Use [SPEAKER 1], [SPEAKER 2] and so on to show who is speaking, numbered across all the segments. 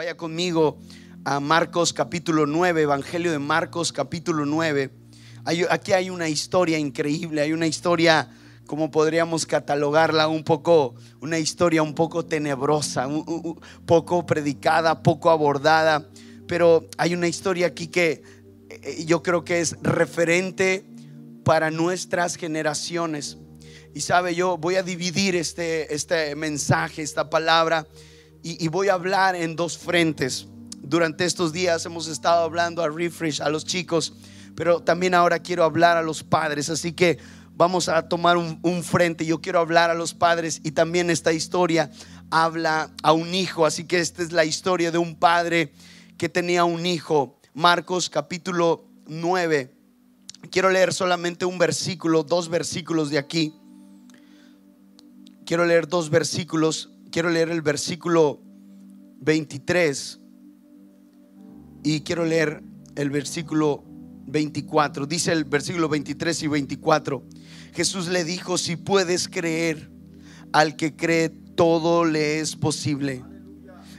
[SPEAKER 1] Vaya conmigo a Marcos capítulo 9, Evangelio de Marcos capítulo 9. aquí hay una historia increíble, hay una historia, como podríamos catalogarla, un poco, una historia un poco tenebrosa, un, poco predicada, poco abordada, pero hay una historia aquí que eh, yo creo que es referente para nuestras generaciones. Y sabe, yo voy a dividir este, este mensaje, esta palabra, y, voy a hablar en dos frentes. Durante estos días hemos estado hablando a Refresh, a los chicos, pero también ahora quiero hablar a los padres. Así que vamos a tomar un, un, frente. Yo quiero hablar a los padres y también esta historia habla a un hijo. Así que esta es la historia de un padre que tenía un hijo. Marcos capítulo 9. Quiero leer solamente un versículo, dos versículos de aquí. Quiero leer dos versículos. Quiero leer el versículo 23 y quiero leer el versículo 24. Dice el versículo 23 y 24. Jesús le dijo, si puedes creer, al que cree todo le es posible.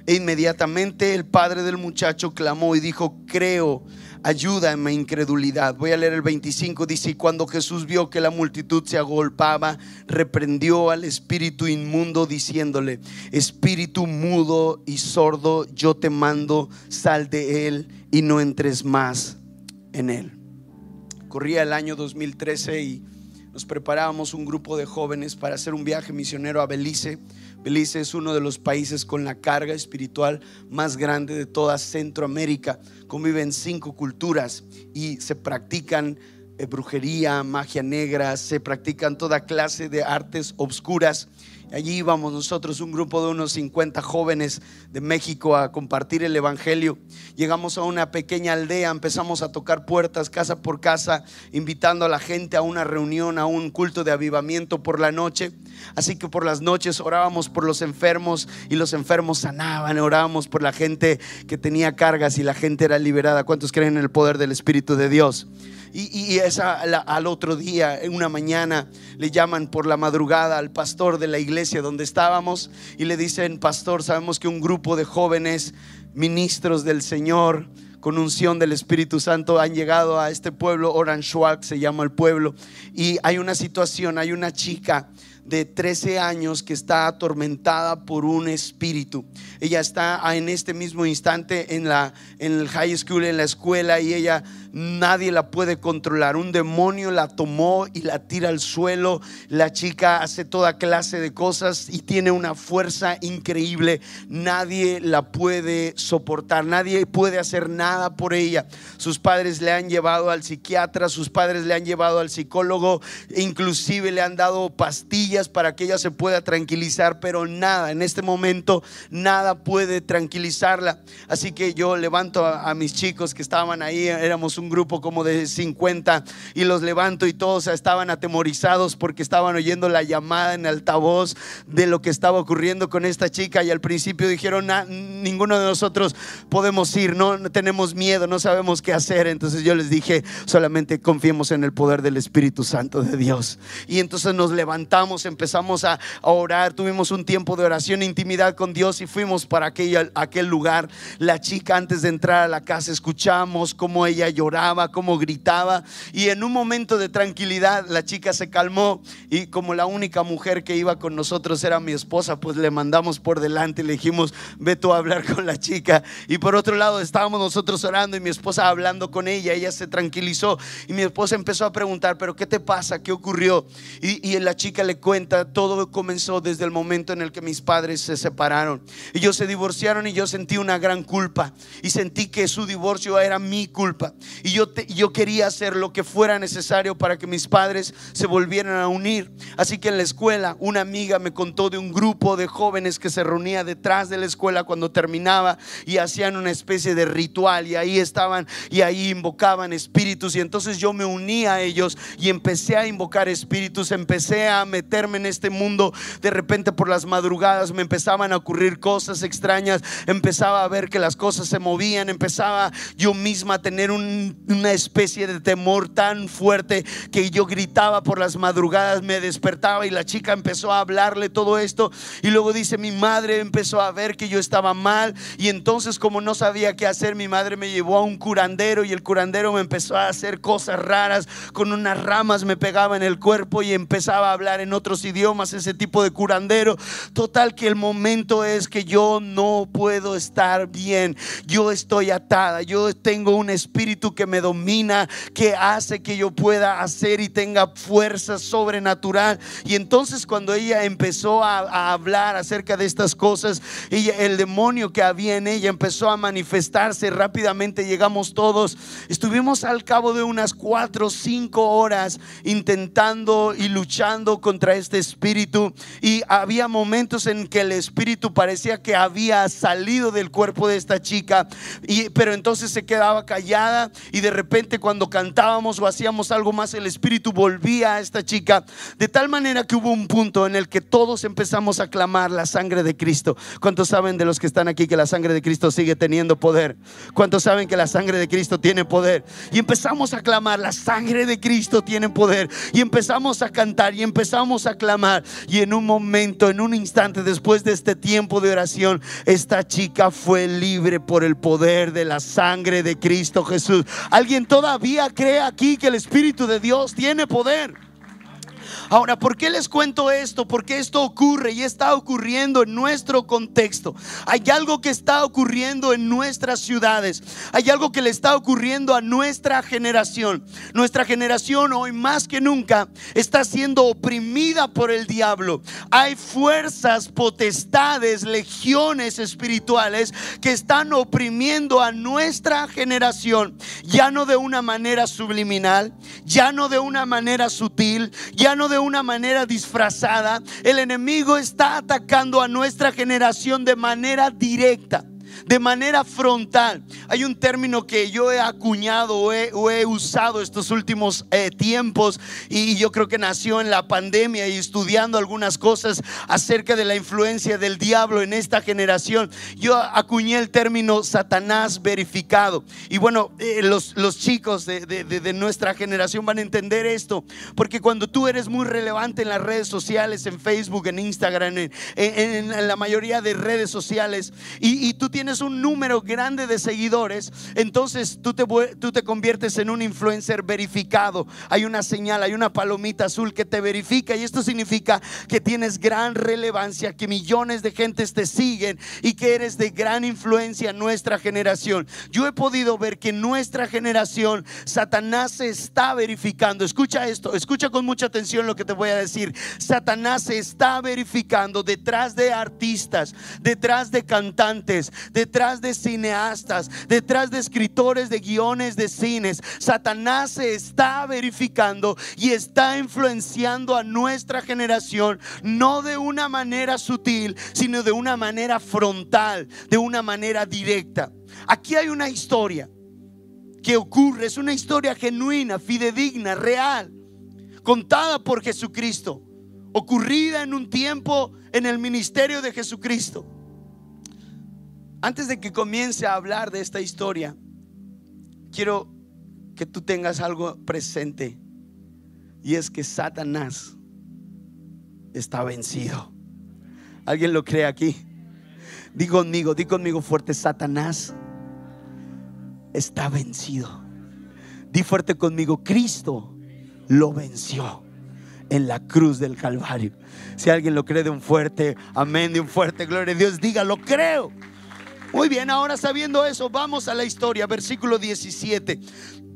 [SPEAKER 1] E inmediatamente el padre del muchacho clamó y dijo, creo mi incredulidad. Voy a leer el 25, dice, y cuando Jesús vio que la multitud se agolpaba, reprendió al espíritu inmundo diciéndole, espíritu mudo y sordo, yo te mando, sal de él y no entres más en él. Corría el año 2013 y nos preparábamos un grupo de jóvenes para hacer un viaje misionero a Belice Belice es uno de los países con la carga espiritual más grande de toda Centroamérica. Conviven cinco culturas y se practican eh, brujería, magia negra, se practican toda clase de artes obscuras Allí íbamos nosotros, un grupo de unos 50 jóvenes de México a compartir el Evangelio. Llegamos a una pequeña aldea, empezamos a tocar puertas casa por casa, invitando a la gente a una reunión, a un culto de avivamiento por la noche. Así que por las noches orábamos por los enfermos y los enfermos sanaban, orábamos por la gente que tenía cargas y la gente era liberada. ¿Cuántos creen en el poder del Espíritu de Dios? Y, esa, al otro día, en una mañana, le llaman por la madrugada al pastor de la iglesia donde estábamos y le dicen, pastor, sabemos que un grupo de jóvenes ministros del Señor con unción del Espíritu Santo han llegado a este pueblo, Orange se llama el pueblo, y hay una situación, hay una chica de 13 años que está atormentada por un espíritu. Ella está en este mismo instante en la en el high school, en la escuela y ella nadie la puede controlar. Un demonio la tomó y la tira al suelo. La chica hace toda clase de cosas y tiene una fuerza increíble. Nadie la puede soportar, nadie puede hacer nada por ella. Sus padres le han llevado al psiquiatra, sus padres le han llevado al psicólogo, inclusive le han dado pastillas para que ella se pueda tranquilizar, pero nada, en este momento nada puede tranquilizarla. Así que yo levanto a, a mis chicos que estaban ahí, éramos un grupo como de 50 y los levanto y todos estaban atemorizados porque estaban oyendo la llamada en altavoz de lo que estaba ocurriendo con esta chica y al principio dijeron, ninguno de nosotros podemos ir, no, tenemos miedo, no sabemos qué hacer. Entonces yo les dije, solamente confiemos en el poder del Espíritu Santo de Dios. Y entonces nos levantamos, empezamos a, orar, tuvimos un tiempo de oración, intimidad con Dios y fuimos para aquel, aquel lugar. La chica antes de entrar a la casa escuchamos cómo ella lloraba como gritaba. Y en un momento de tranquilidad la chica se calmó y como la única mujer que iba con nosotros era mi esposa, pues le mandamos por delante y le dijimos, ve tú a hablar con la chica. Y por otro lado estábamos nosotros orando y mi esposa hablando con ella, ella se tranquilizó y mi esposa empezó a preguntar, pero ¿qué te pasa? ¿Qué ocurrió? Y, y la chica le cuenta, todo comenzó desde el momento en el que mis padres se separaron. Ellos se divorciaron y yo sentí una gran culpa y sentí que su divorcio era mi culpa. Y yo, yo quería hacer lo que fuera necesario para que mis padres se volvieran a unir. Así que en la escuela una amiga me contó de un grupo de jóvenes que se reunía detrás de la escuela cuando terminaba y hacían una especie de ritual y ahí estaban y ahí invocaban espíritus y entonces yo me uní a ellos y empecé a invocar espíritus, empecé a meterme en este mundo. De repente por las madrugadas me empezaban a ocurrir cosas extrañas, empezaba a ver que las cosas se movían, empezaba yo misma a tener un una especie de temor tan fuerte que yo gritaba por las madrugadas, me despertaba y la chica empezó a hablarle todo esto y luego dice mi madre empezó a ver que yo estaba mal y entonces como no sabía qué hacer, mi madre me llevó a un curandero y el curandero me empezó a hacer cosas raras, con unas ramas me pegaba en el cuerpo y empezaba a hablar en otros idiomas, ese tipo de curandero. Total que el momento es que yo no puedo estar bien, yo estoy atada, yo tengo un espíritu que me domina, que hace que yo pueda hacer y tenga fuerza sobrenatural. Y entonces cuando ella empezó a, hablar acerca de estas cosas, ella, el demonio que había en ella empezó a manifestarse rápidamente, llegamos todos, estuvimos al cabo de unas cuatro o cinco horas intentando y luchando contra este espíritu y había momentos en que el espíritu parecía que había salido del cuerpo de esta chica y pero entonces se quedaba callada y de repente cuando cantábamos o hacíamos algo más el espíritu volvía a esta chica de tal manera que hubo un punto en el que todos empezamos a clamar la sangre de Cristo. ¿Cuántos saben de los que están aquí que la sangre de Cristo sigue teniendo poder? ¿Cuántos saben que la sangre de Cristo tiene poder? Y empezamos a clamar, la sangre de Cristo tiene poder. Y empezamos a cantar y empezamos a clamar. Y en un momento, en un instante después de este tiempo de oración, esta chica fue libre por el poder de la sangre de Cristo Jesús. ¿Alguien todavía cree aquí que el Espíritu de Dios tiene poder? Ahora, ¿por qué les cuento esto? Porque esto ocurre y está ocurriendo en nuestro contexto. Hay algo que está ocurriendo en nuestras ciudades. Hay algo que le está ocurriendo a nuestra generación. Nuestra generación hoy más que nunca está siendo oprimida por el diablo. Hay fuerzas, potestades, legiones espirituales que están oprimiendo a nuestra generación. Ya no de una manera subliminal, ya no de una manera sutil, ya no de una manera disfrazada. El enemigo está atacando a nuestra generación de manera directa de manera frontal. Hay un término que yo he acuñado o he, usado estos últimos eh, tiempos y yo creo que nació en la pandemia y estudiando algunas cosas acerca de la influencia del diablo en esta generación. Yo acuñé el término Satanás verificado. Y bueno, eh, los, los, chicos de, nuestra generación van a entender esto, porque cuando tú eres muy relevante en las redes sociales, en Facebook, en Instagram, en, la mayoría de redes sociales, y, y tú tienes tienes un número grande de seguidores, entonces tú te, tú te conviertes en un influencer verificado. Hay una señal, hay una palomita azul que te verifica y esto significa que tienes gran relevancia, que millones de gentes te siguen y que eres de gran influencia en nuestra generación. Yo he podido ver que en nuestra generación Satanás se está verificando. Escucha esto, escucha con mucha atención lo que te voy a decir. Satanás se está verificando detrás de artistas, detrás de cantantes, detrás de cineastas, detrás de escritores de guiones de cines. Satanás se está verificando y está influenciando a nuestra generación, no de una manera sutil, sino de una manera frontal, de una manera directa. Aquí hay una historia que ocurre, es una historia genuina, fidedigna, real, contada por Jesucristo, ocurrida en un tiempo en el ministerio de Jesucristo. Antes de que comience a hablar de esta historia, quiero que tú tengas algo presente. Y es que Satanás está vencido. ¿Alguien lo cree aquí? Di conmigo, di conmigo fuerte, Satanás está vencido. Di fuerte conmigo, Cristo lo venció en la cruz del Calvario. Si alguien lo cree de un fuerte amén, de un fuerte gloria a Dios, diga, lo creo. Muy bien, ahora sabiendo eso, vamos a la historia, versículo 17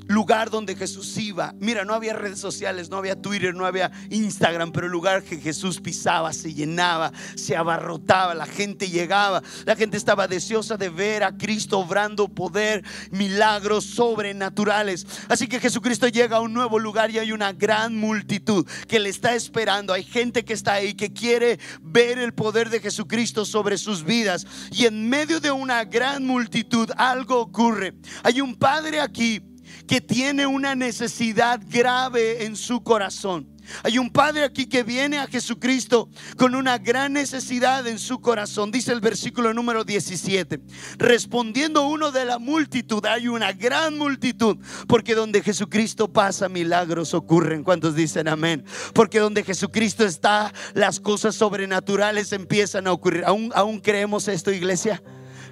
[SPEAKER 1] lugar donde Jesús iba. Mira, no había redes sociales, no había Twitter, no había Instagram, pero el lugar que Jesús pisaba se llenaba, se abarrotaba, la gente llegaba, la gente estaba deseosa de ver a Cristo obrando poder, milagros sobrenaturales. Así que Jesucristo llega a un nuevo lugar y hay una gran multitud que le está esperando. Hay gente que está ahí que quiere ver el poder de Jesucristo sobre sus vidas. Y en medio de una gran multitud algo ocurre. Hay un padre aquí que tiene una necesidad grave en su corazón. Hay un padre aquí que viene a Jesucristo con una gran necesidad en su corazón. Dice el versículo número 17. Respondiendo uno de la multitud, hay una gran multitud, porque donde Jesucristo pasa, milagros ocurren. ¿Cuántos dicen amén? Porque donde Jesucristo está, las cosas sobrenaturales empiezan a ocurrir. ¿Aún, aún creemos esto, iglesia?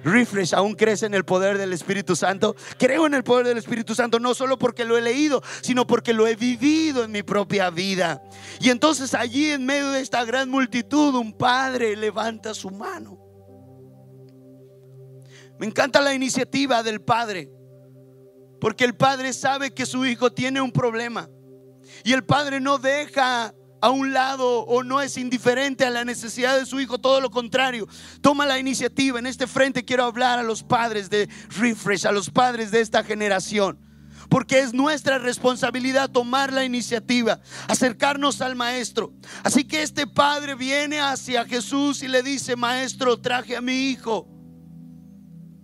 [SPEAKER 1] Refresh, aún crees en el poder del Espíritu Santo. Creo en el poder del Espíritu Santo no solo porque lo he leído, sino porque lo he vivido en mi propia vida. Y entonces allí en medio de esta gran multitud, un padre levanta su mano. Me encanta la iniciativa del padre, porque el padre sabe que su hijo tiene un problema. Y el padre no deja a un lado o no es indiferente a la necesidad de su hijo, todo lo contrario, toma la iniciativa. En este frente quiero hablar a los padres de Refresh, a los padres de esta generación. Porque es nuestra responsabilidad tomar la iniciativa, acercarnos al maestro. Así que este padre viene hacia Jesús y le dice, maestro, traje a mi hijo.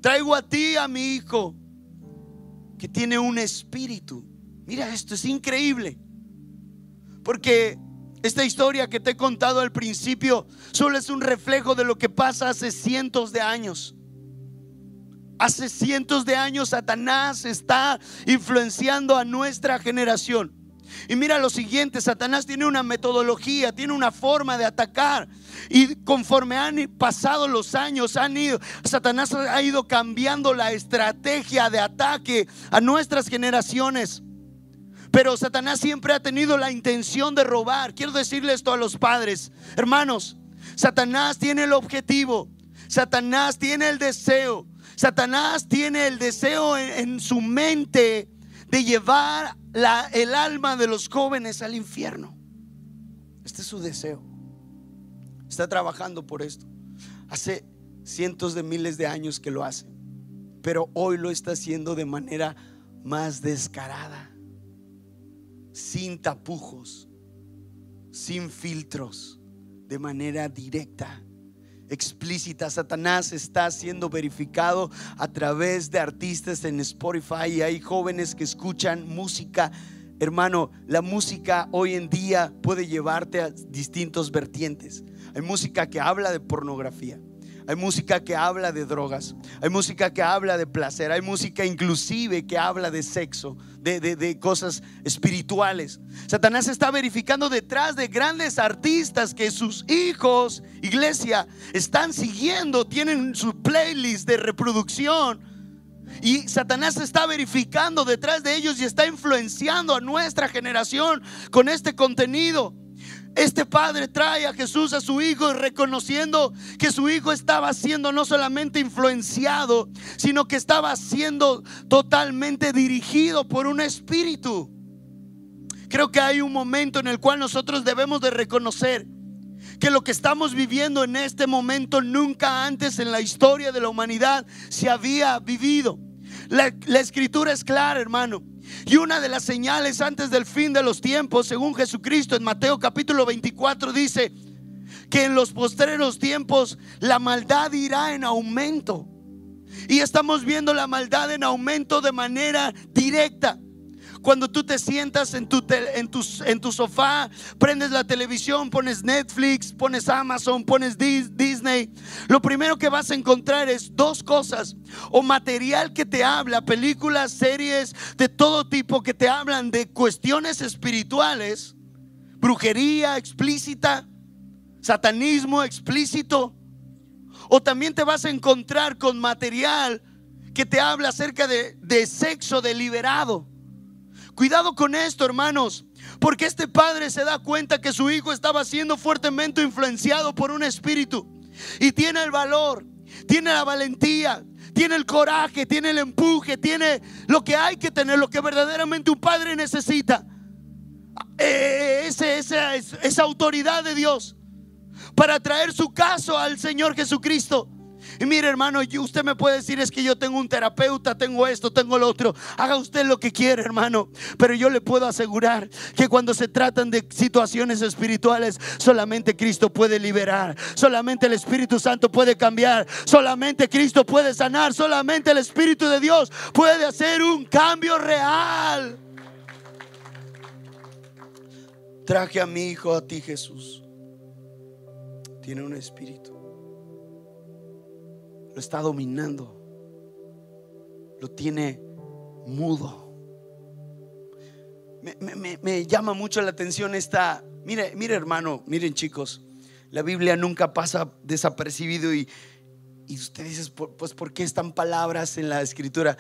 [SPEAKER 1] Traigo a ti a mi hijo que tiene un espíritu. Mira, esto es increíble. Porque esta historia que te he contado al principio solo es un reflejo de lo que pasa hace cientos de años. Hace cientos de años Satanás está influenciando a nuestra generación. Y mira lo siguiente, Satanás tiene una metodología, tiene una forma de atacar. Y conforme han pasado los años, han ido, Satanás ha ido cambiando la estrategia de ataque a nuestras generaciones. Pero Satanás siempre ha tenido la intención de robar. Quiero decirle esto a los padres. Hermanos, Satanás tiene el objetivo. Satanás tiene el deseo. Satanás tiene el deseo en, su mente de llevar el alma de los jóvenes al infierno. Este es su deseo. Está trabajando por esto. Hace cientos de miles de años que lo hace. Pero hoy lo está haciendo de manera más descarada sin tapujos, sin filtros, de manera directa, explícita. Satanás está siendo verificado a través de artistas en Spotify y hay jóvenes que escuchan música. Hermano, la música hoy en día puede llevarte a distintos vertientes. Hay música que habla de pornografía. Hay música que habla de drogas. Hay música que habla de placer. Hay música inclusive que habla de sexo, de, cosas espirituales. Satanás está verificando detrás de grandes artistas que sus hijos, iglesia, están siguiendo, tienen su playlist de reproducción. Y Satanás está verificando detrás de ellos y está influenciando a nuestra generación con este contenido. Este padre trae a Jesús a su hijo reconociendo que su hijo estaba siendo no solamente influenciado, sino que estaba siendo totalmente dirigido por un espíritu. Creo que hay un momento en el cual nosotros debemos de reconocer que lo que estamos viviendo en este momento nunca antes en la historia de la humanidad se había vivido. La, la escritura es clara, hermano. Y una de las señales antes del fin de los tiempos, según Jesucristo en Mateo capítulo 24, dice que en los postreros tiempos la maldad irá en aumento. Y estamos viendo la maldad en aumento de manera directa. Cuando tú te sientas en tu, en, en tu sofá, prendes la televisión, pones Netflix, pones Amazon, pones Disney, lo primero que vas a encontrar es dos cosas. O material que te habla, películas, series de todo tipo que te hablan de cuestiones espirituales, brujería explícita, satanismo explícito. O también te vas a encontrar con material que te habla acerca de, de sexo deliberado Cuidado con esto, hermanos, porque este padre se da cuenta que su hijo estaba siendo fuertemente influenciado por un espíritu y tiene el valor, tiene la valentía, tiene el coraje, tiene el empuje, tiene lo que hay que tener, lo que verdaderamente un padre necesita. Eh, esa, esa autoridad de Dios para traer su caso al Señor Jesucristo. Y mire, hermano, usted me puede decir es que yo tengo un terapeuta, tengo esto, tengo lo otro. Haga usted lo que quiere, hermano. Pero yo le puedo asegurar que cuando se tratan de situaciones espirituales, solamente Cristo puede liberar. Solamente el Espíritu Santo puede cambiar. Solamente Cristo puede sanar. Solamente el Espíritu de Dios puede hacer un cambio real. traje a mi hijo a ti, Jesús. Tiene un espíritu. Lo está dominando. Lo tiene mudo. Me, llama mucho la atención esta. Mire, mire, hermano, miren, chicos. La Biblia nunca pasa desapercibido y, y usted dice, pues, ¿por qué están palabras en la escritura?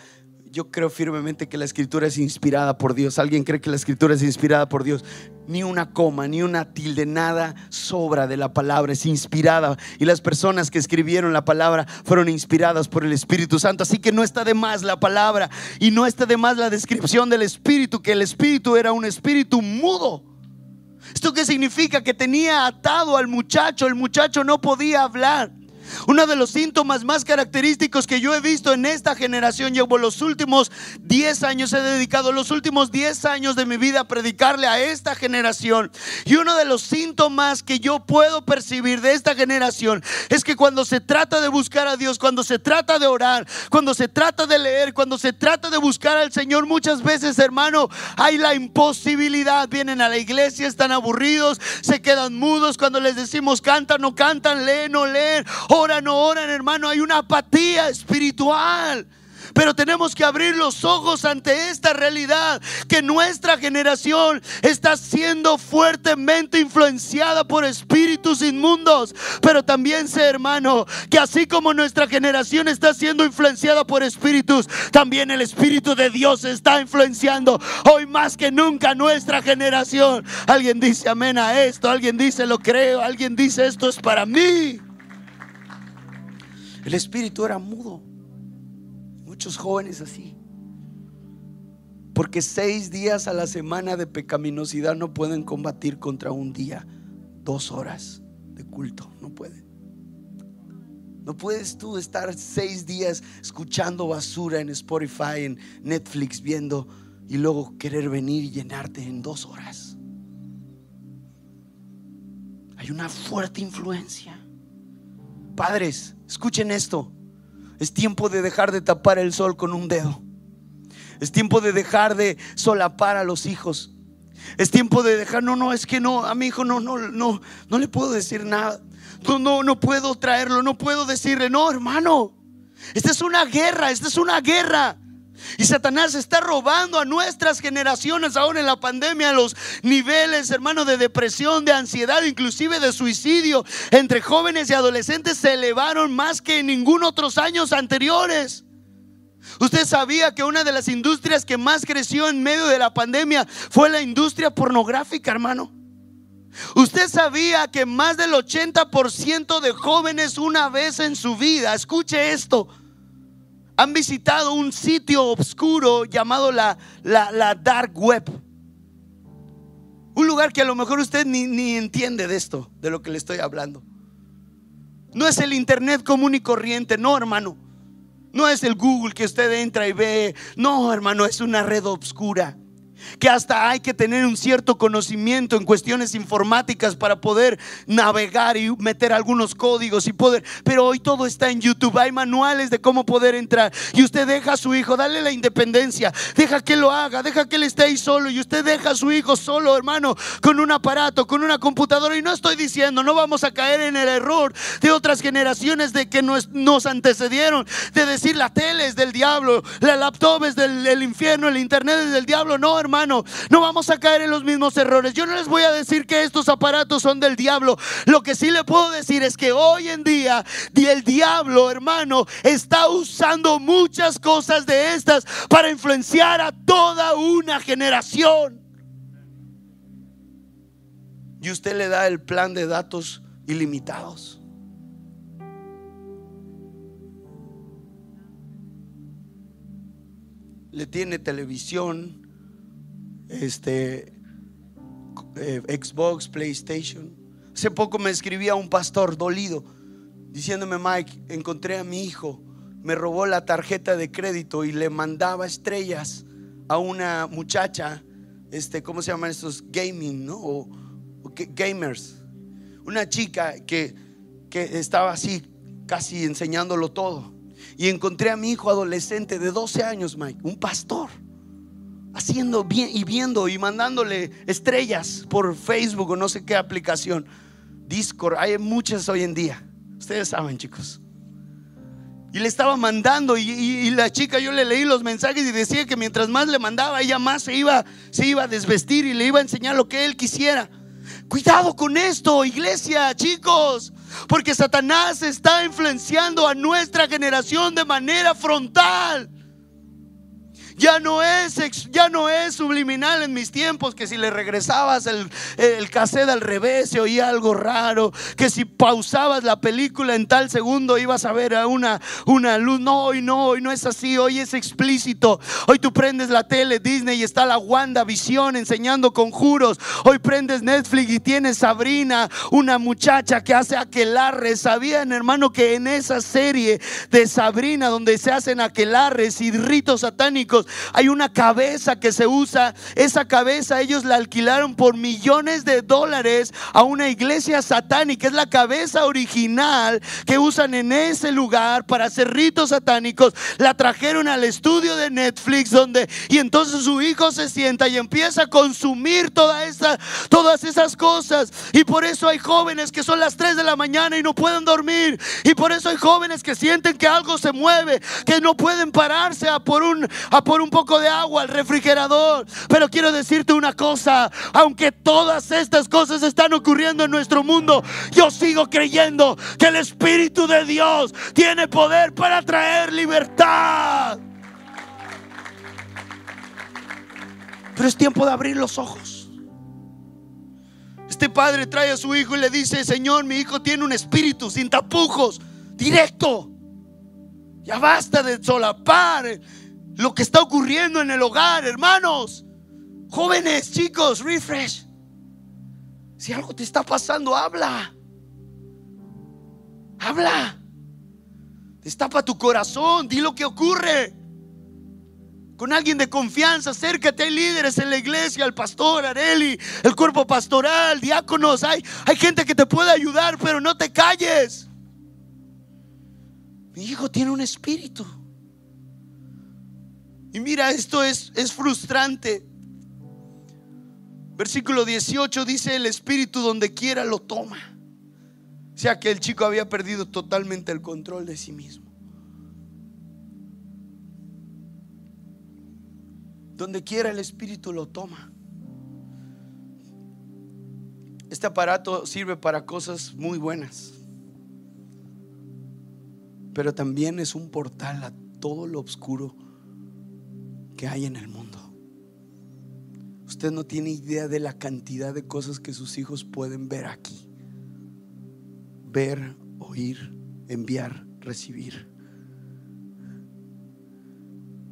[SPEAKER 1] Yo creo firmemente que la escritura es inspirada por Dios. ¿Alguien cree que la escritura es inspirada por Dios? Ni una coma, ni una tilde, nada sobra de la palabra, es inspirada. Y las personas que escribieron la palabra fueron inspiradas por el Espíritu Santo. Así que no está de más la palabra y no está de más la descripción del Espíritu, que el Espíritu era un espíritu mudo. ¿Esto qué significa? Que tenía atado al muchacho, el muchacho no podía hablar. Uno de los síntomas más característicos que yo he visto en esta generación, llevo los últimos 10 años, he dedicado los últimos 10 años de mi vida a predicarle a esta generación. Y uno de los síntomas que yo puedo percibir de esta generación es que cuando se trata de buscar a Dios, cuando se trata de orar, cuando se trata de leer, cuando se trata de buscar al Señor, muchas veces, hermano, hay la imposibilidad. Vienen a la iglesia, están aburridos, se quedan mudos cuando les decimos cantan, no cantan, leen, no leen oran, no oran, hermano. Hay una apatía espiritual. Pero tenemos que abrir los ojos ante esta realidad, que nuestra generación está siendo fuertemente influenciada por espíritus inmundos. Pero también sé, hermano, que así como nuestra generación está siendo influenciada por espíritus, también el Espíritu de Dios está influenciando hoy más que nunca nuestra generación. Alguien dice amén a esto, alguien dice lo creo, alguien dice esto es para mí. El espíritu era mudo. Muchos jóvenes así. Porque seis días a la semana de pecaminosidad no pueden combatir contra un día, dos horas de culto. No pueden. No puedes tú estar seis días escuchando basura en Spotify, en Netflix, viendo y luego querer venir y llenarte en dos horas. Hay una fuerte influencia. Padres, escuchen esto. Es tiempo de dejar de tapar el sol con un dedo. Es tiempo de dejar de solapar a los hijos. Es tiempo de dejar, no, no, es que no, a mi hijo no, no, no, no le puedo decir nada. No, no, no puedo traerlo, no puedo decirle, no, hermano. Esta es una guerra, esta es una guerra. Y Satanás está robando a nuestras generaciones ahora en la pandemia los niveles, hermano, de depresión, de ansiedad, inclusive de suicidio entre jóvenes y adolescentes se elevaron más que en ningún otros años anteriores. Usted sabía que una de las industrias que más creció en medio de la pandemia fue la industria pornográfica, hermano. Usted sabía que más del 80% de jóvenes una vez en su vida, escuche esto, han visitado un sitio oscuro llamado la, la, dark web. Un lugar que a lo mejor usted ni, ni entiende de esto, de lo que le estoy hablando. No es el internet común y corriente, no hermano. No es el Google que usted entra y ve. No, hermano, es una red oscura que hasta hay que tener un cierto conocimiento en cuestiones informáticas para poder navegar y meter algunos códigos y poder. Pero hoy todo está en YouTube, hay manuales de cómo poder entrar. Y usted deja a su hijo, dale la independencia, deja que lo haga, deja que él esté ahí solo. Y usted deja a su hijo solo, hermano, con un aparato, con una computadora. Y no estoy diciendo, no vamos a caer en el error de otras generaciones de que nos, nos antecedieron, de decir la tele es del diablo, la laptop es del, infierno, el internet es del diablo. No, hermano hermano. No vamos a caer en los mismos errores. Yo no les voy a decir que estos aparatos son del diablo. Lo que sí le puedo decir es que hoy en día el diablo, hermano, está usando muchas cosas de estas para influenciar a toda una generación. Y usted le da el plan de datos ilimitados. Le tiene televisión, este, eh, Xbox, PlayStation. Hace poco me escribía un pastor dolido diciéndome, Mike, encontré a mi hijo, me robó la tarjeta de crédito y le mandaba estrellas a una muchacha, este, ¿cómo se llaman estos? Gaming, ¿no? O, gamers. Una chica que, que estaba así, casi enseñándolo todo. Y encontré a mi hijo adolescente de 12 años, Mike, un pastor haciendo bien y viendo y mandándole estrellas por Facebook o no sé qué aplicación. Discord, hay muchas hoy en día. Ustedes saben, chicos. Y le estaba mandando y, la chica, yo le leí los mensajes y decía que mientras más le mandaba, ella más se iba, se iba a desvestir y le iba a enseñar lo que él quisiera. Cuidado con esto, iglesia, chicos, porque Satanás está influenciando a nuestra generación de manera frontal. Ya no es, ya no es subliminal en mis tiempos que si le regresabas el, el cassette al revés se oía algo raro, que si pausabas la película en tal segundo ibas a ver a una, una luz. No, hoy no, hoy no es así, hoy es explícito. Hoy tú prendes la tele Disney y está la Wanda Visión enseñando conjuros. Hoy prendes Netflix y tienes Sabrina, una muchacha que hace aquelarres. ¿Sabían, hermano, que en esa serie de Sabrina donde se hacen aquelarres y ritos satánicos, hay una cabeza que se usa. Esa cabeza ellos la alquilaron por millones de dólares a una iglesia satánica. Es la cabeza original que usan en ese lugar para hacer ritos satánicos. La trajeron al estudio de Netflix donde y entonces su hijo se sienta y empieza a consumir toda esa, todas esas cosas. Y por eso hay jóvenes que son las 3 de la mañana y no pueden dormir. Y por eso hay jóvenes que sienten que algo se mueve, que no pueden pararse a por un, a por un poco de agua al refrigerador. Pero quiero decirte una cosa, aunque todas estas cosas están ocurriendo en nuestro mundo, yo sigo creyendo que el Espíritu de Dios tiene poder para traer libertad. Pero es tiempo de abrir los ojos. Este padre trae a su hijo y le dice, Señor, mi hijo tiene un espíritu sin tapujos, directo. Ya basta de solapar lo que está ocurriendo en el hogar, hermanos. Jóvenes, chicos, refresh. Si algo te está pasando, habla. Habla. Destapa tu corazón, di lo que ocurre. Con alguien de confianza, acércate. Hay líderes en la iglesia, el pastor, Areli, el cuerpo pastoral, diáconos. Hay, hay gente que te puede ayudar, pero no te calles. Mi hijo tiene un espíritu. Y mira, esto es, es frustrante. Versículo 18 dice, el espíritu donde quiera lo toma. O sea que el chico había perdido totalmente el control de sí mismo. Donde quiera el espíritu lo toma. Este aparato sirve para cosas muy buenas. Pero también es un portal a todo lo oscuro que hay en el mundo. Usted no tiene idea de la cantidad de cosas que sus hijos pueden ver aquí. Ver, oír, enviar, recibir.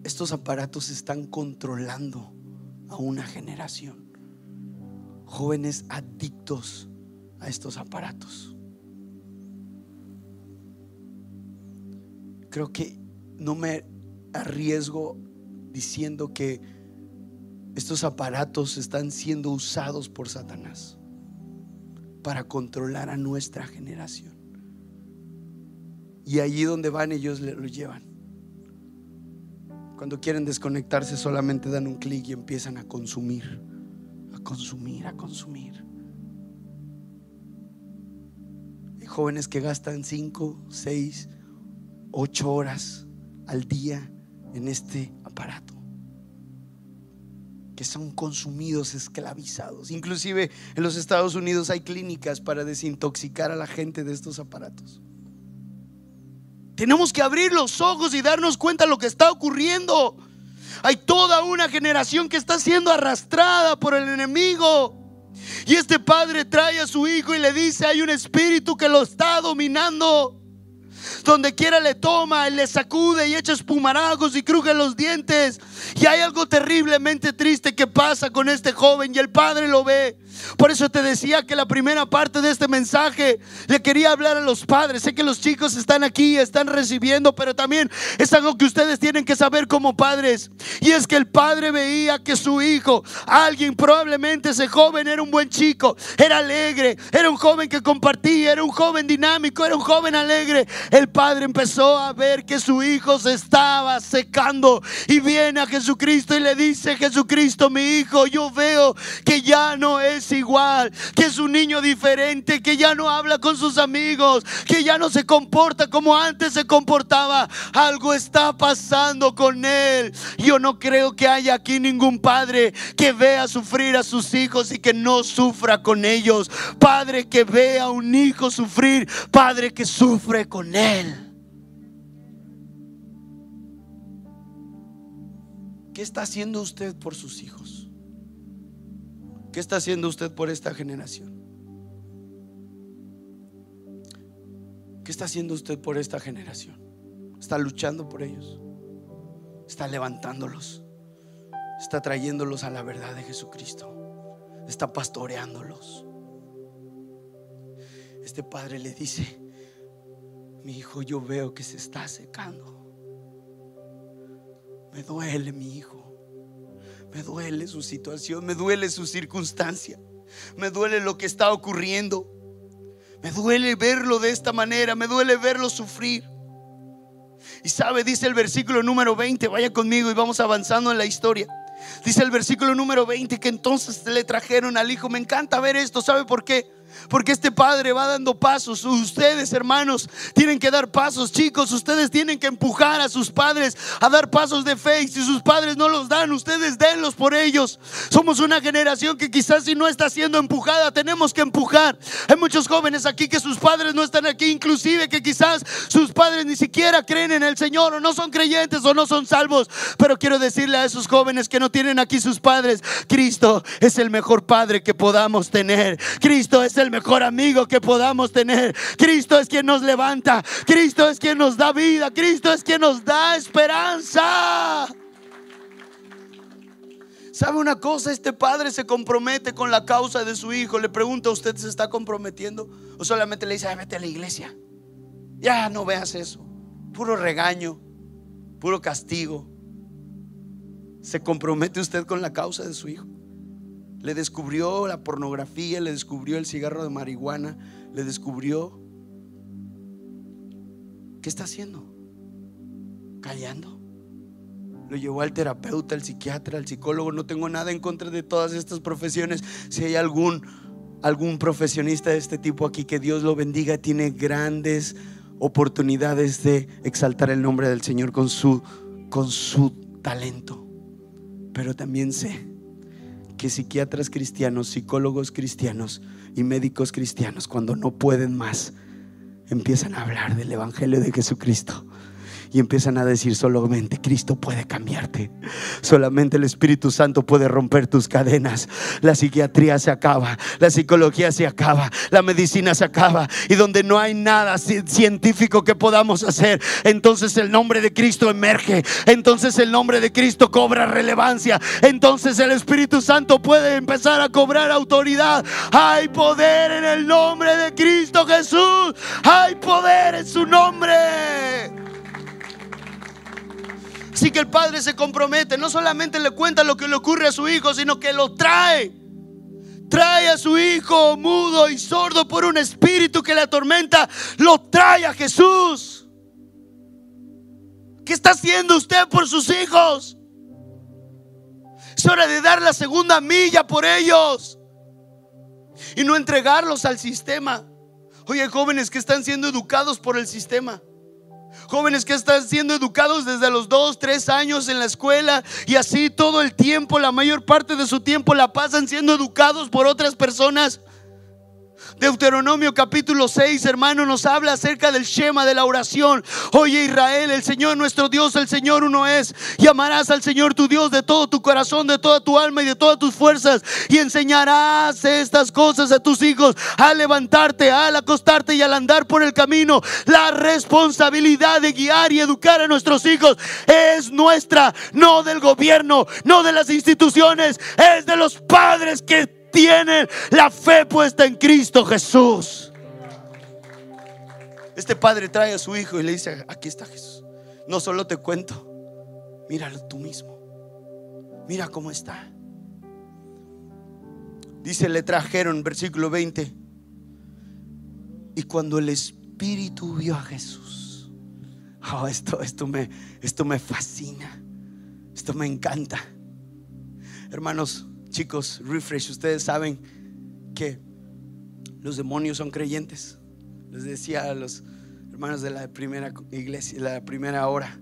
[SPEAKER 1] Estos aparatos están controlando a una generación. Jóvenes adictos a estos aparatos. Creo que no me arriesgo diciendo que estos aparatos están siendo usados por Satanás para controlar a nuestra generación. Y allí donde van ellos lo llevan. Cuando quieren desconectarse solamente dan un clic y empiezan a consumir, a consumir, a consumir. Hay jóvenes que gastan 5, 6, 8 horas al día en este Que son consumidos, esclavizados. Inclusive en los Estados Unidos hay clínicas para desintoxicar a la gente de estos aparatos. Tenemos que abrir los ojos y darnos cuenta de lo que está ocurriendo. Hay toda una generación que está siendo arrastrada por el enemigo. Y este padre trae a su hijo y le dice, hay un espíritu que lo está dominando. Donde quiera le toma, le sacude y echa espumarajos y cruje los dientes. Y hay algo terriblemente triste que pasa con este joven y el padre lo ve. Por eso te decía que la primera parte de este mensaje le quería hablar a los padres. Sé que los chicos están aquí, están recibiendo, pero también es algo que ustedes tienen que saber como padres. Y es que el padre veía que su hijo, alguien probablemente ese joven era un buen chico, era alegre, era un joven que compartía, era un joven dinámico, era un joven alegre. El padre empezó a ver que su hijo se estaba secando y viene a Jesucristo y le dice, Jesucristo, mi hijo, yo veo que ya no es igual, que es un niño diferente, que ya no habla con sus amigos, que ya no se comporta como antes se comportaba. Algo está pasando con él. Yo no creo que haya aquí ningún padre que vea sufrir a sus hijos y que no sufra con ellos. Padre que vea a un hijo sufrir, padre que sufre con él. ¿Qué está haciendo usted por sus hijos? ¿Qué está haciendo usted por esta generación? ¿Qué está haciendo usted por esta generación? ¿Está luchando por ellos? ¿Está levantándolos? ¿Está trayéndolos a la verdad de Jesucristo? ¿Está pastoreándolos? Este padre le dice, mi hijo, yo veo que se está secando. Me duele mi hijo. Me duele su situación, me duele su circunstancia, me duele lo que está ocurriendo. Me duele verlo de esta manera, me duele verlo sufrir. Y sabe, dice el versículo número 20, vaya conmigo y vamos avanzando en la historia. Dice el versículo número 20 que entonces le trajeron al hijo. Me encanta ver esto, ¿sabe por qué? Porque este padre va dando pasos. Ustedes, hermanos, tienen que dar pasos, chicos. Ustedes tienen que empujar a sus padres a dar pasos de fe. Y si sus padres no los dan, ustedes denlos por ellos. Somos una generación que quizás si no está siendo empujada, tenemos que empujar. Hay muchos jóvenes aquí que sus padres no están aquí, inclusive que quizás sus padres ni siquiera creen en el Señor o no son creyentes o no son salvos. Pero quiero decirle a esos jóvenes que no tienen aquí sus padres, Cristo es el mejor padre que podamos tener. Cristo es el mejor amigo que podamos tener. Cristo es quien nos levanta. Cristo es quien nos da vida. Cristo es quien nos da esperanza. ¿Sabe una cosa? Este padre se compromete con la causa de su hijo. Le pregunta, ¿usted se está comprometiendo? ¿O solamente le dice, vete a la iglesia? Ya no veas eso. Puro regaño, puro castigo. ¿Se compromete usted con la causa de su hijo? Le descubrió la pornografía, le descubrió el cigarro de marihuana, le descubrió... ¿Qué está haciendo? Callando. Lo llevó al terapeuta, al psiquiatra, al psicólogo. No tengo nada en contra de todas estas profesiones. Si hay algún, algún profesionista de este tipo aquí, que Dios lo bendiga, tiene grandes oportunidades de exaltar el nombre del Señor con su, con su talento. Pero también sé que psiquiatras cristianos, psicólogos cristianos y médicos cristianos, cuando no pueden más, empiezan a hablar del Evangelio de Jesucristo y empiezan a decir solamente Cristo puede cambiarte. Solamente el Espíritu Santo puede romper tus cadenas. La psiquiatría se acaba, la psicología se acaba, la medicina se acaba y donde no hay nada científico que podamos hacer, entonces el nombre de Cristo emerge, entonces el nombre de Cristo cobra relevancia, entonces el Espíritu Santo puede empezar a cobrar autoridad. Hay poder en el nombre de Cristo Jesús, hay poder en su nombre. Así que el padre se compromete, no solamente le cuenta lo que le ocurre a su hijo, sino que lo trae. Trae a su hijo mudo y sordo por un espíritu que le atormenta, lo trae a Jesús. ¿Qué está haciendo usted por sus hijos? Es hora de dar la segunda milla por ellos y no entregarlos al sistema. Oye, jóvenes que están siendo educados por el sistema. Jóvenes que están siendo educados desde los 2, 3 años en la escuela y así todo el tiempo, la mayor parte de su tiempo la pasan siendo educados por otras personas. Deuteronomio capítulo 6, hermano, nos habla acerca del Shema de la oración. Oye Israel, el Señor nuestro Dios, el Señor uno es. Y amarás al Señor tu Dios de todo tu corazón, de toda tu alma y de todas tus fuerzas. Y enseñarás estas cosas a tus hijos al levantarte, al acostarte y al andar por el camino. La responsabilidad de guiar y educar a nuestros hijos es nuestra, no del gobierno, no de las instituciones, es de los padres que tienen la fe puesta en Cristo Jesús. Este padre trae a su hijo y le dice, aquí está Jesús. No solo te cuento, míralo tú mismo. Mira cómo está. Dice, le trajeron, versículo 20. Y cuando el Espíritu vio a Jesús, oh, esto, esto, me, esto me fascina, esto me encanta. Hermanos, chicos, refresh, ustedes saben que los demonios son creyentes. Les decía a los hermanos de la primera iglesia, la primera hora.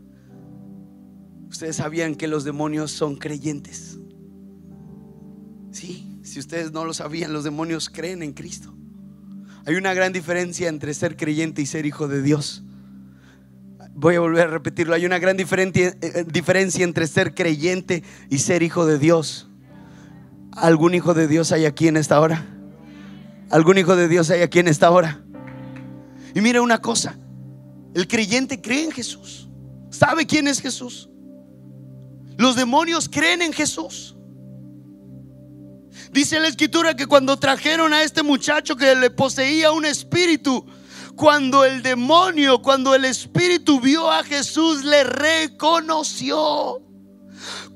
[SPEAKER 1] Ustedes sabían que los demonios son creyentes. Sí, si ustedes no lo sabían, los demonios creen en Cristo. Hay una gran diferencia entre ser creyente y ser hijo de Dios. Voy a volver a repetirlo. Hay una gran eh, diferencia entre ser creyente y ser hijo de Dios. ¿Algún hijo de Dios hay aquí en esta hora? ¿Algún hijo de Dios hay aquí en esta hora? Y mire una cosa, el creyente cree en Jesús. ¿Sabe quién es Jesús? Los demonios creen en Jesús. Dice la escritura que cuando trajeron a este muchacho que le poseía un espíritu, cuando el demonio, cuando el espíritu vio a Jesús, le reconoció.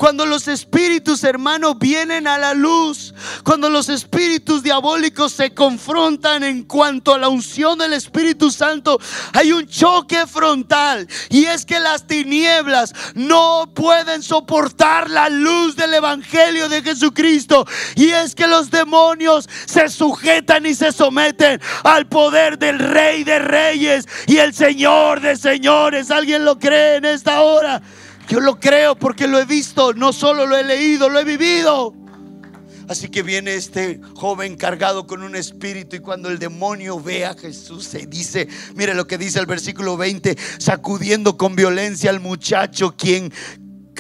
[SPEAKER 1] Cuando los espíritus hermanos vienen a la luz, cuando los espíritus diabólicos se confrontan en cuanto a la unción del Espíritu Santo, hay un choque frontal y es que las tinieblas no pueden soportar la luz del Evangelio de Jesucristo y es que los demonios se sujetan y se someten al poder del Rey de Reyes y el Señor de Señores. ¿Alguien lo cree en esta hora? Yo lo creo porque lo he visto, no solo lo he leído, lo he vivido. Así que viene este joven cargado con un espíritu y cuando el demonio ve a Jesús se dice, mire lo que dice el versículo 20, sacudiendo con violencia al muchacho quien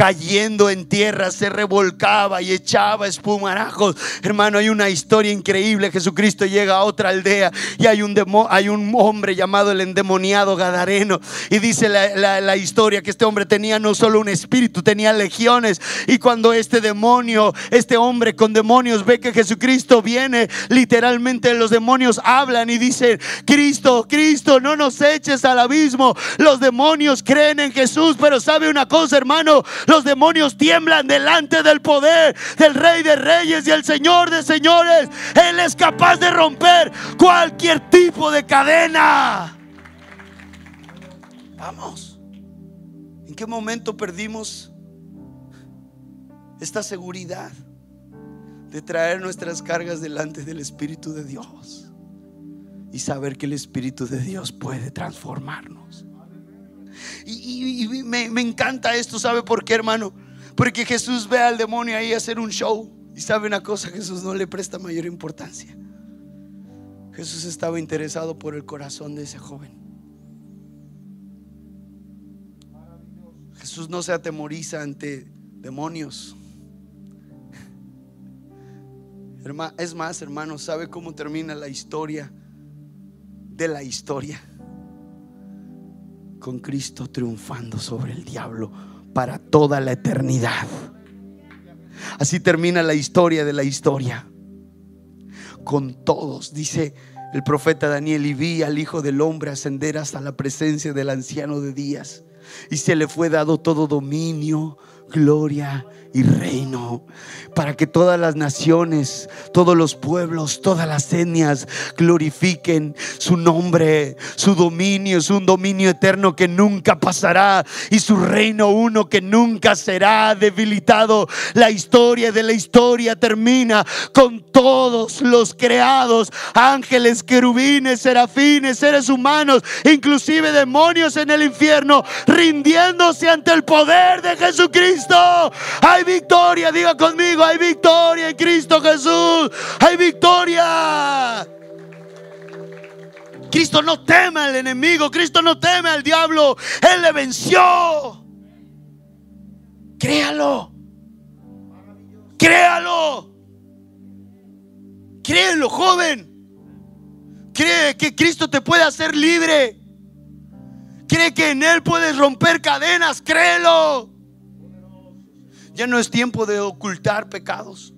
[SPEAKER 1] cayendo en tierra se revolcaba y echaba espumarajos. Hermano, hay una historia increíble. Jesucristo llega a otra aldea y hay un, hay un hombre llamado el endemoniado Gadareno. Y dice la, la historia que este hombre tenía no solo un espíritu, tenía legiones. Y cuando este demonio, este hombre con demonios ve que Jesucristo viene, literalmente los demonios hablan y dicen, Cristo, Cristo, no nos eches al abismo. Los demonios creen en Jesús, pero sabe una cosa, hermano, los demonios tiemblan delante del poder del Rey de Reyes y el Señor de Señores. Él es capaz de romper cualquier tipo de cadena. Vamos. ¿En qué momento perdimos esta seguridad de traer nuestras cargas delante del Espíritu de Dios y saber que el Espíritu de Dios puede transformarnos? Y, me, me, encanta esto, ¿sabe por qué, hermano? Porque Jesús ve al demonio ahí hacer un show. Y sabe una cosa, Jesús no le presta mayor importancia. Jesús estaba interesado por el corazón de ese joven. Jesús no se atemoriza ante demonios. Es más, hermano, ¿sabe cómo termina la historia de la historia? Con Cristo triunfando sobre el diablo para toda la eternidad. Así termina la historia de la historia. Con todos, dice el profeta Daniel, y vi al Hijo del Hombre ascender hasta la presencia del anciano de días. Y se le fue dado todo dominio, gloria y reino, para que todas las naciones, todos los pueblos, todas las etnias glorifiquen su nombre, su dominio, es un dominio eterno que nunca pasará y su reino uno que nunca será debilitado. La historia de la historia termina con todos los creados, ángeles, querubines, serafines, seres humanos, inclusive demonios en el infierno, rindiéndose ante el poder de Jesucristo. Hay victoria, diga conmigo, hay victoria en Cristo Jesús. Hay victoria. Cristo no teme al enemigo, Cristo no teme al diablo, Él le venció. Créalo. Créalo. Créelo, joven. Cree que Cristo te puede hacer libre. Cree que en Él puedes romper cadenas. Créelo. Ya no es tiempo de ocultar pecados.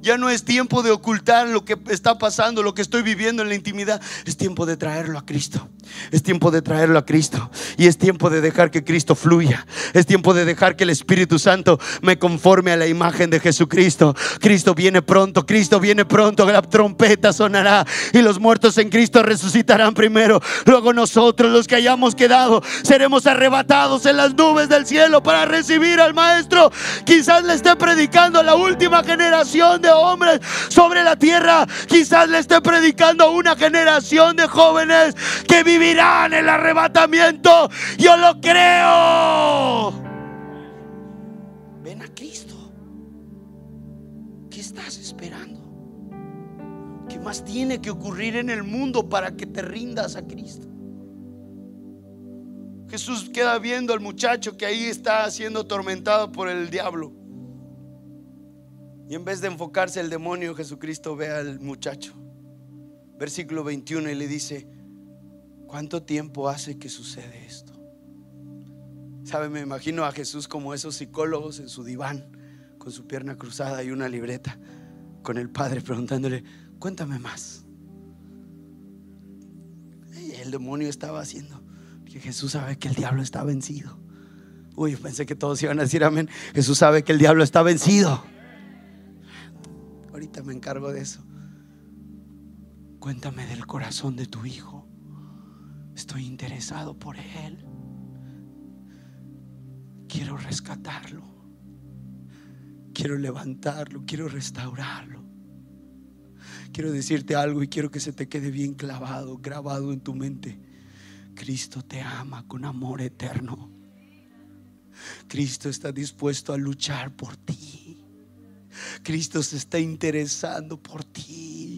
[SPEAKER 1] Ya no es tiempo de ocultar lo que está pasando, lo que estoy viviendo en la intimidad. Es tiempo de traerlo a Cristo. Es tiempo de traerlo a Cristo. Y es tiempo de dejar que Cristo fluya. Es tiempo de dejar que el Espíritu Santo me conforme a la imagen de Jesucristo. Cristo viene pronto, Cristo viene pronto. La trompeta sonará y los muertos en Cristo resucitarán primero. Luego nosotros, los que hayamos quedado, seremos arrebatados en las nubes del cielo para recibir al Maestro. Quizás le esté predicando a la última generación de hombres sobre la tierra. Quizás le esté predicando a una generación de jóvenes que vivirán el arrebatamiento. Yo lo creo. Ven a Cristo. ¿Qué estás esperando? ¿Qué más tiene que ocurrir en el mundo para que te rindas a Cristo? Jesús queda viendo al muchacho que ahí está siendo atormentado por el diablo. Y en vez de enfocarse el demonio, Jesucristo ve al muchacho. Versículo 21 y le dice, ¿cuánto tiempo hace que sucede esto? ¿Sabe? Me imagino a Jesús como esos psicólogos en su diván, con su pierna cruzada y una libreta, con el Padre preguntándole, cuéntame más. Y el demonio estaba haciendo, que Jesús sabe que el diablo está vencido. Uy, pensé que todos iban a decir amén. Jesús sabe que el diablo está vencido. Ahorita me encargo de eso. Cuéntame del corazón de tu hijo. Estoy interesado por él. Quiero rescatarlo. Quiero levantarlo. Quiero restaurarlo. Quiero decirte algo y quiero que se te quede bien clavado, grabado en tu mente. Cristo te ama con amor eterno. Cristo está dispuesto a luchar por ti. Cristo se está interesando por ti.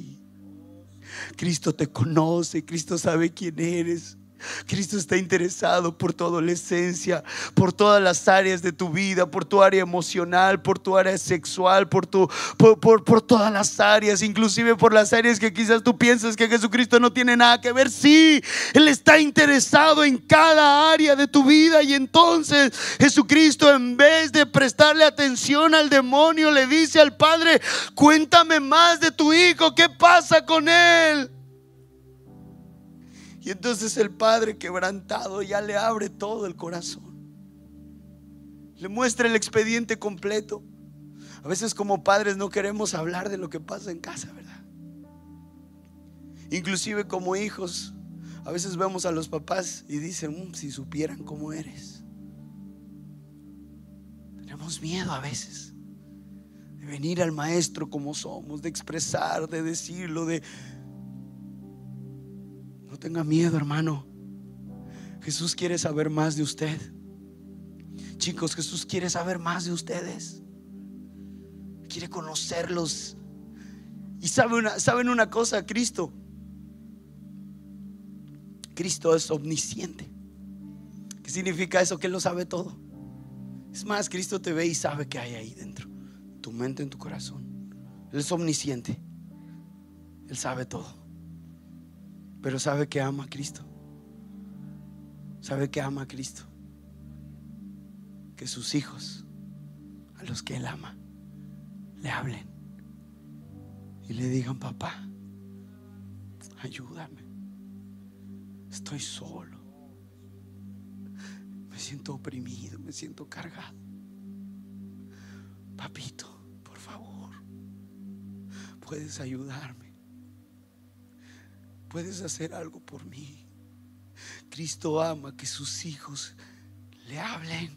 [SPEAKER 1] Cristo te conoce, Cristo sabe quién eres. Cristo está interesado por tu adolescencia, por todas las áreas de tu vida, por tu área emocional, por tu área sexual, por, tu, por, por, todas las áreas, inclusive por las áreas que quizás tú piensas que Jesucristo no tiene nada que ver. Sí, Él está interesado en cada área de tu vida y entonces Jesucristo en vez de prestarle atención al demonio le dice al Padre, cuéntame más de tu hijo, ¿qué pasa con él? Y entonces el padre quebrantado ya le abre todo el corazón. Le muestra el expediente completo. A veces como padres no queremos hablar de lo que pasa en casa, ¿verdad? Inclusive como hijos, a veces vemos a los papás y dicen, mm, si supieran cómo eres. Tenemos miedo a veces de venir al maestro como somos, de expresar, de decirlo, de tenga miedo, hermano. Jesús quiere saber más de usted. Chicos, Jesús quiere saber más de ustedes. Quiere conocerlos. Y saben una cosa, Cristo. Cristo es omnisciente. ¿Qué significa eso? Que Él lo sabe todo. Es más, Cristo te ve y sabe que hay ahí dentro. Tu mente, en tu corazón. Él es omnisciente. Él sabe todo. Pero sabe que ama a Cristo. Sabe que ama a Cristo. Que sus hijos, a los que Él ama, le hablen y le digan, papá, ayúdame. Estoy solo. Me siento oprimido, me siento cargado. Papito, por favor, puedes ayudarme puedes hacer algo por mí. Cristo ama que sus hijos le hablen.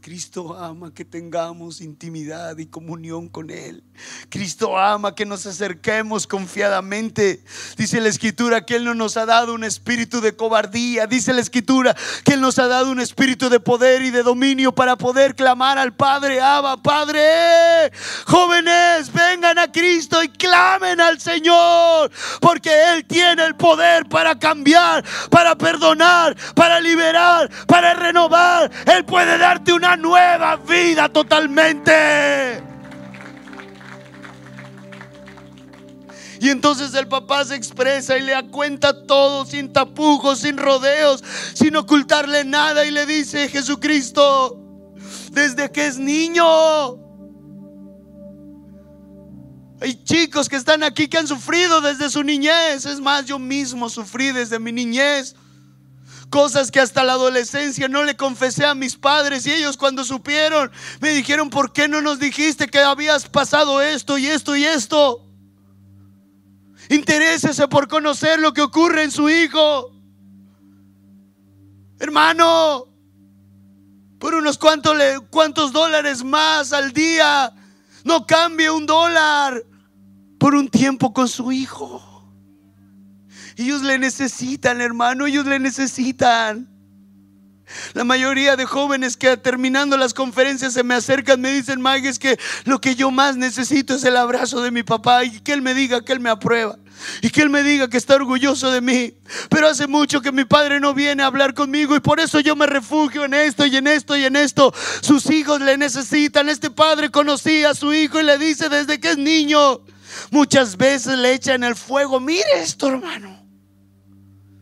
[SPEAKER 1] Cristo ama que tengamos intimidad y comunión con Él. Cristo ama que nos acerquemos confiadamente. Dice la escritura que Él no nos ha dado un espíritu de cobardía. Dice la escritura que Él nos ha dado un espíritu de poder y de dominio para poder clamar al Padre. Abba, Padre. Jóvenes, vengan a Cristo y clamen al Señor. Porque Él tiene el poder para cambiar, para perdonar, para liberar, para renovar. Él puede darte una nueva vida totalmente. Y entonces el papá se expresa y le cuenta todo sin tapujos, sin rodeos, sin ocultarle nada y le dice, Jesucristo, desde que es niño, Hay chicos que están aquí que han sufrido desde su niñez. Es más, yo mismo sufrí desde mi niñez. Cosas que hasta la adolescencia no le confesé a mis padres y ellos cuando supieron me dijeron, ¿por qué no nos dijiste que habías pasado esto y esto y esto? Interésese por conocer lo que ocurre en su hijo. Hermano, por unos cuantos, cuantos dólares más al día, no cambie un dólar por un tiempo con su hijo. Ellos le necesitan, hermano, ellos le necesitan. La mayoría de jóvenes que terminando las conferencias se me acercan, me dicen, Mike, es que lo que yo más necesito es el abrazo de mi papá y que él me diga que él me aprueba y que él me diga que está orgulloso de mí. Pero hace mucho que mi padre no viene a hablar conmigo y por eso yo me refugio en esto y en esto y en esto. Sus hijos le necesitan. Este padre conocía a su hijo y le dice desde que es niño, muchas veces le echa en el fuego, mire esto hermano.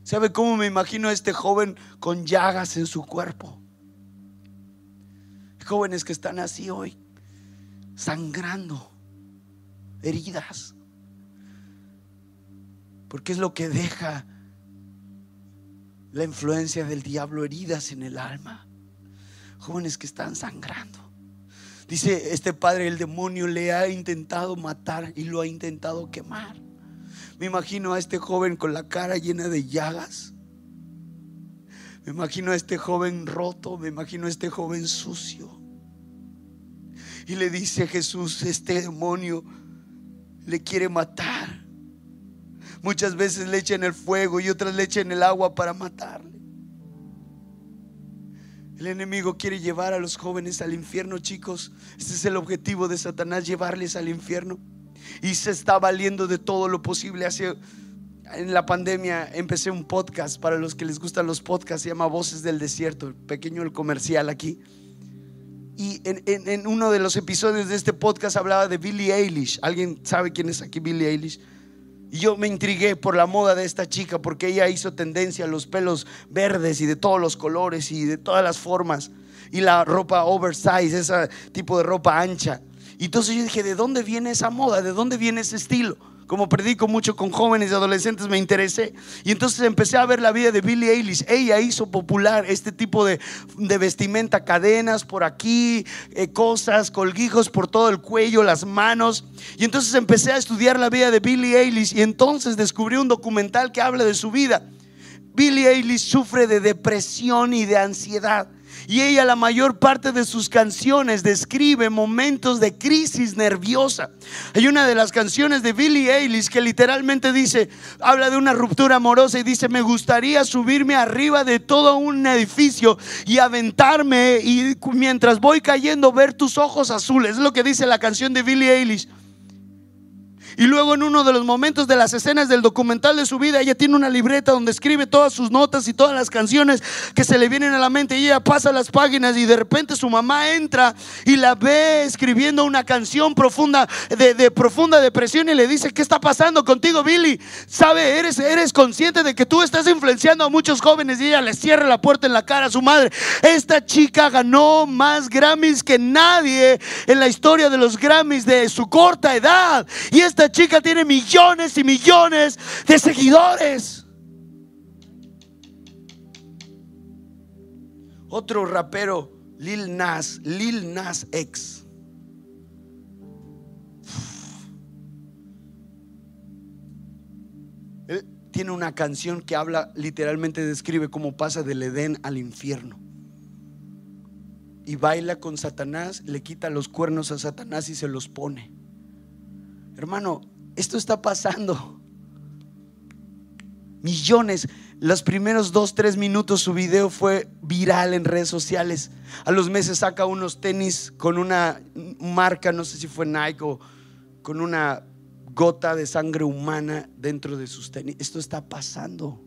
[SPEAKER 1] ¿Sabe cómo me imagino a este joven con llagas en su cuerpo? Jóvenes que están así hoy, sangrando, heridas. Porque es lo que deja la influencia del diablo, heridas en el alma. Jóvenes que están sangrando. Dice este padre, el demonio le ha intentado matar y lo ha intentado quemar. Me imagino a este joven con la cara llena de llagas. Me imagino a este joven roto, me imagino a este joven sucio. Y le dice a Jesús, este demonio le quiere matar. Muchas veces le echan el fuego y otras le echan el agua para matarle. El enemigo quiere llevar a los jóvenes al infierno, chicos. Este es el objetivo de Satanás, llevarles al infierno y se está valiendo de todo lo posible. Hace en la pandemia empecé un podcast para los que les gustan los podcasts, se llama Voces del Desierto, pequeño el comercial aquí. Y en, en, uno de los episodios de este podcast hablaba de Billie Eilish. ¿Alguien sabe quién es aquí Billie Eilish? Y yo me intrigué por la moda de esta chica porque ella hizo tendencia a los pelos verdes y de todos los colores y de todas las formas. Y la ropa oversize, ese tipo de ropa ancha. Y entonces yo dije, ¿de dónde viene esa moda? ¿De dónde viene ese estilo? Como predico mucho con jóvenes y adolescentes, me interesé. Y entonces empecé a ver la vida de Billie Eilish. Ella hizo popular este tipo de, vestimenta, cadenas por aquí, eh, cosas, colguijos por todo el cuello, las manos. Y entonces empecé a estudiar la vida de Billie Eilish y entonces descubrí un documental que habla de su vida. Billie Eilish sufre de depresión y de ansiedad. Y ella la mayor parte de sus canciones describe momentos de crisis nerviosa. Hay una de las canciones de Billie Eilish que literalmente dice, habla de una ruptura amorosa y dice, me gustaría subirme arriba de todo un edificio y aventarme y mientras voy cayendo ver tus ojos azules. Es lo que dice la canción de Billie Eilish. Y luego en uno de los momentos de las escenas del documental de su vida, ella tiene una libreta donde escribe todas sus notas y todas las canciones que se le vienen a la mente. Y ella pasa las páginas y de repente su mamá entra y la ve escribiendo una canción profunda de, profunda depresión y le dice, ¿qué está pasando contigo, Billy? ¿Sabe? Eres, eres consciente de que tú estás influenciando a muchos jóvenes y ella le cierra la puerta en la cara a su madre. Esta chica ganó más Grammys que nadie en la historia de los Grammys de su corta edad. Y esta chica tiene millones y millones de seguidores. Otro rapero, Lil Nas, Lil Nas X. Él tiene una canción que habla, literalmente describe cómo pasa del Edén al infierno. Y baila con Satanás, le quita los cuernos a Satanás y se los pone. Hermano, esto está pasando. Millones. Los primeros dos, tres minutos su video fue viral en redes sociales. A los meses saca unos tenis con una marca, no sé si fue Nike o con una gota de sangre humana dentro de sus tenis. Esto está pasando.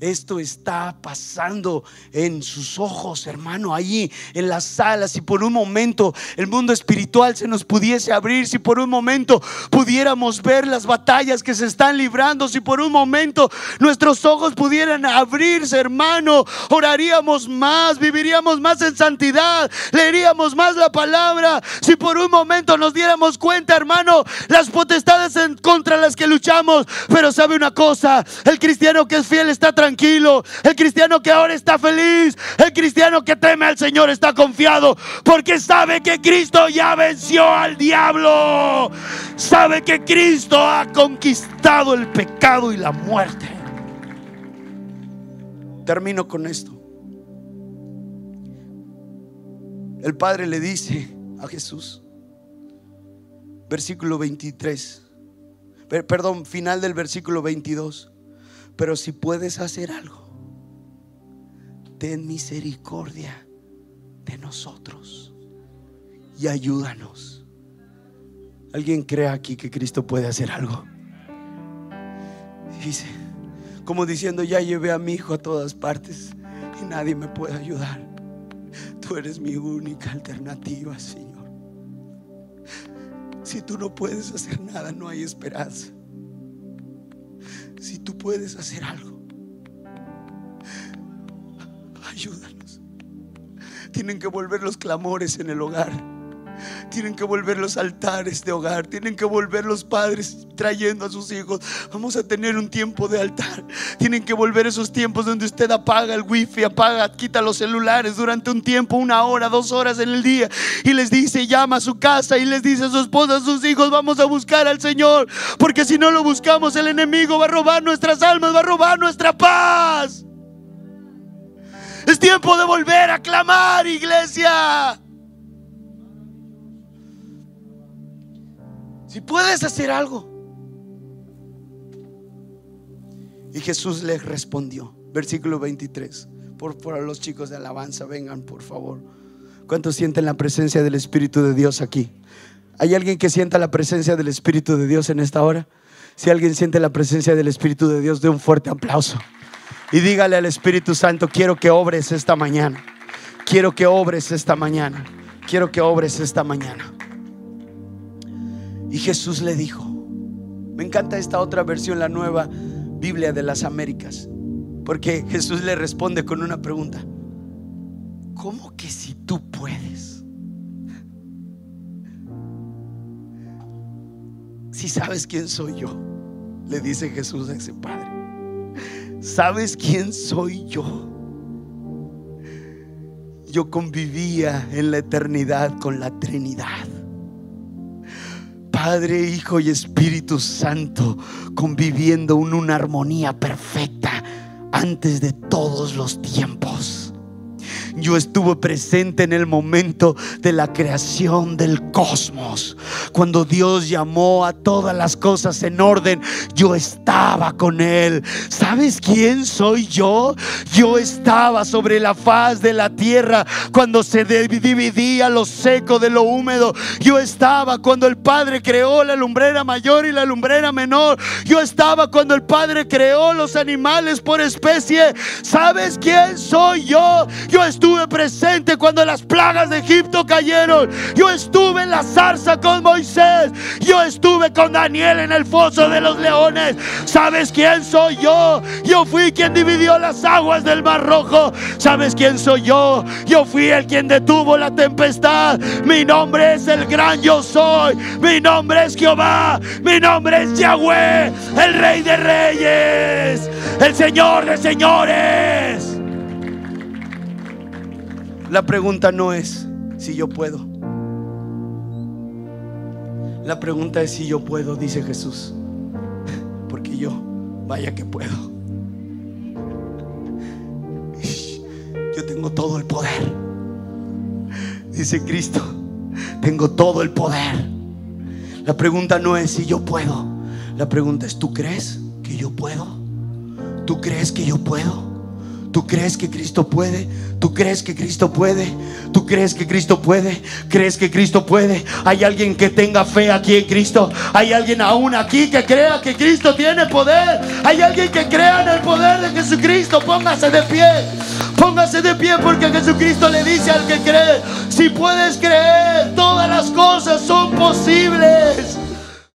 [SPEAKER 1] Esto está pasando en sus ojos, hermano, allí en las salas. Si por un momento el mundo espiritual se nos pudiese abrir, si por un momento pudiéramos ver las batallas que se están librando, si por un momento nuestros ojos pudieran abrirse, hermano, oraríamos más, viviríamos más en santidad, leeríamos más la palabra. Si por un momento nos diéramos cuenta, hermano, las potestades en contra las que luchamos. Pero sabe una cosa, el cristiano que es fiel está tranquilo, el cristiano que ahora está feliz, el cristiano que teme al Señor está confiado, porque sabe que Cristo ya venció al diablo, sabe que Cristo ha conquistado el pecado y la muerte. Termino con esto. El Padre le dice a Jesús, versículo 23, perdón, final del versículo 22, pero si puedes hacer algo, ten misericordia de nosotros y ayúdanos. ¿Alguien cree aquí que Cristo puede hacer algo? Dice, como diciendo, ya llevé a mi hijo a todas partes y nadie me puede ayudar. Tú eres mi única alternativa, Señor. Si tú no puedes hacer nada, no hay esperanza. Si tú puedes hacer algo, ayúdanos. Tienen que volver los clamores en el hogar. Tienen que volver los altares de hogar. Tienen que volver los padres trayendo a sus hijos. Vamos a tener un tiempo de altar. Tienen que volver esos tiempos donde usted apaga el wifi, apaga, quita los celulares durante un tiempo, una hora, dos horas en el día. Y les dice, llama a su casa y les dice a su esposa, a sus hijos, vamos a buscar al Señor. Porque si no lo buscamos, el enemigo va a robar nuestras almas, va a robar nuestra paz. Es tiempo de volver a clamar, iglesia. Si puedes hacer algo. Y Jesús le respondió, versículo 23. Por, por los chicos de alabanza, vengan por favor. ¿Cuántos sienten la presencia del Espíritu de Dios aquí? ¿Hay alguien que sienta la presencia del Espíritu de Dios en esta hora? Si alguien siente la presencia del Espíritu de Dios, dé un fuerte aplauso. Y dígale al Espíritu Santo, quiero que obres esta mañana. Quiero que obres esta mañana. Quiero que obres esta mañana. Y Jesús le dijo, me encanta esta otra versión, la nueva Biblia de las Américas, porque Jesús le responde con una pregunta. ¿Cómo que si tú puedes? Si sabes quién soy yo, le dice Jesús a ese padre. ¿Sabes quién soy yo? Yo convivía en la eternidad con la Trinidad. Padre, Hijo y Espíritu Santo conviviendo en una armonía perfecta antes de todos los tiempos. Yo estuve presente en el momento de la creación del cosmos. Cuando Dios llamó a todas las cosas en orden, yo estaba con Él. ¿Sabes quién soy yo? Yo estaba sobre la faz de la tierra cuando se dividía lo seco de lo húmedo. Yo estaba cuando el Padre creó la lumbrera mayor y la lumbrera menor. Yo estaba cuando el Padre creó los animales por especie. ¿Sabes quién soy yo? Yo estuve presente cuando las plagas de Egipto cayeron. Yo estuve en la zarza con Moisés. Yo estuve con Daniel en el foso de los leones. ¿Sabes quién soy yo? Yo fui quien dividió las aguas del Mar Rojo. ¿Sabes quién soy yo? Yo fui el quien detuvo la tempestad. Mi nombre es el gran yo soy. Mi nombre es Jehová. Mi nombre es Yahweh, el Rey de Reyes, el Señor de Señores. La pregunta no es si yo puedo. La pregunta es si yo puedo, dice Jesús. Porque yo, vaya que puedo. Yo tengo todo el poder. Dice Cristo, tengo todo el poder. La pregunta no es si yo puedo. La pregunta es, ¿tú crees que yo puedo? ¿Tú crees que yo puedo? ¿Tú crees que Cristo puede? ¿Tú crees que Cristo puede? ¿Tú crees que Cristo puede? ¿Crees que Cristo puede? ¿Hay alguien que tenga fe aquí en Cristo? ¿Hay alguien aún aquí que crea que Cristo tiene poder? ¿Hay alguien que crea en el poder de Jesucristo? Póngase de pie. Póngase de pie porque Jesucristo le dice al que cree, si puedes creer, todas las cosas son posibles.